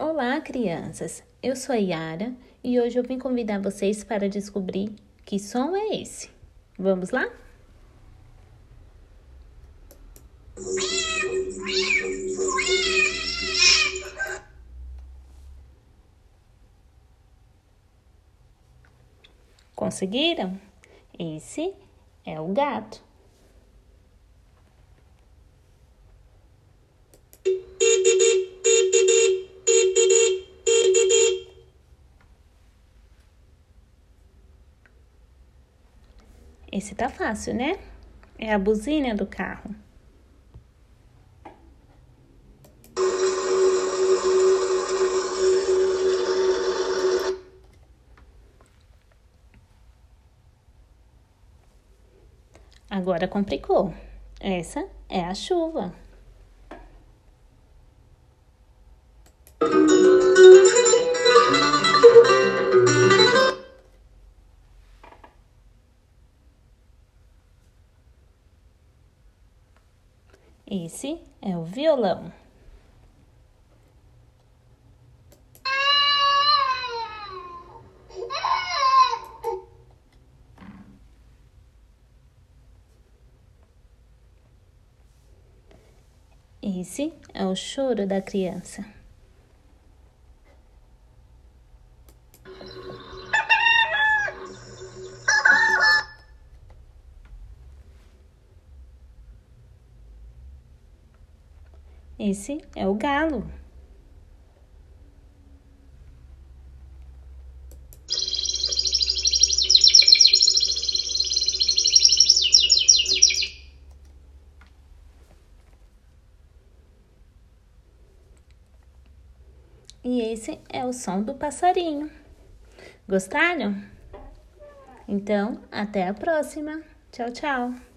Olá, crianças! Eu sou a Yara e hoje eu vim convidar vocês para descobrir que som é esse. Vamos lá? Conseguiram? Esse é o gato. Esse tá fácil, né? É a buzina do carro. Agora complicou. Essa é a chuva. Esse é o violão. Esse é o choro da criança. Esse é o galo. E esse é o som do passarinho. Gostaram? Então, até a próxima. Tchau, tchau.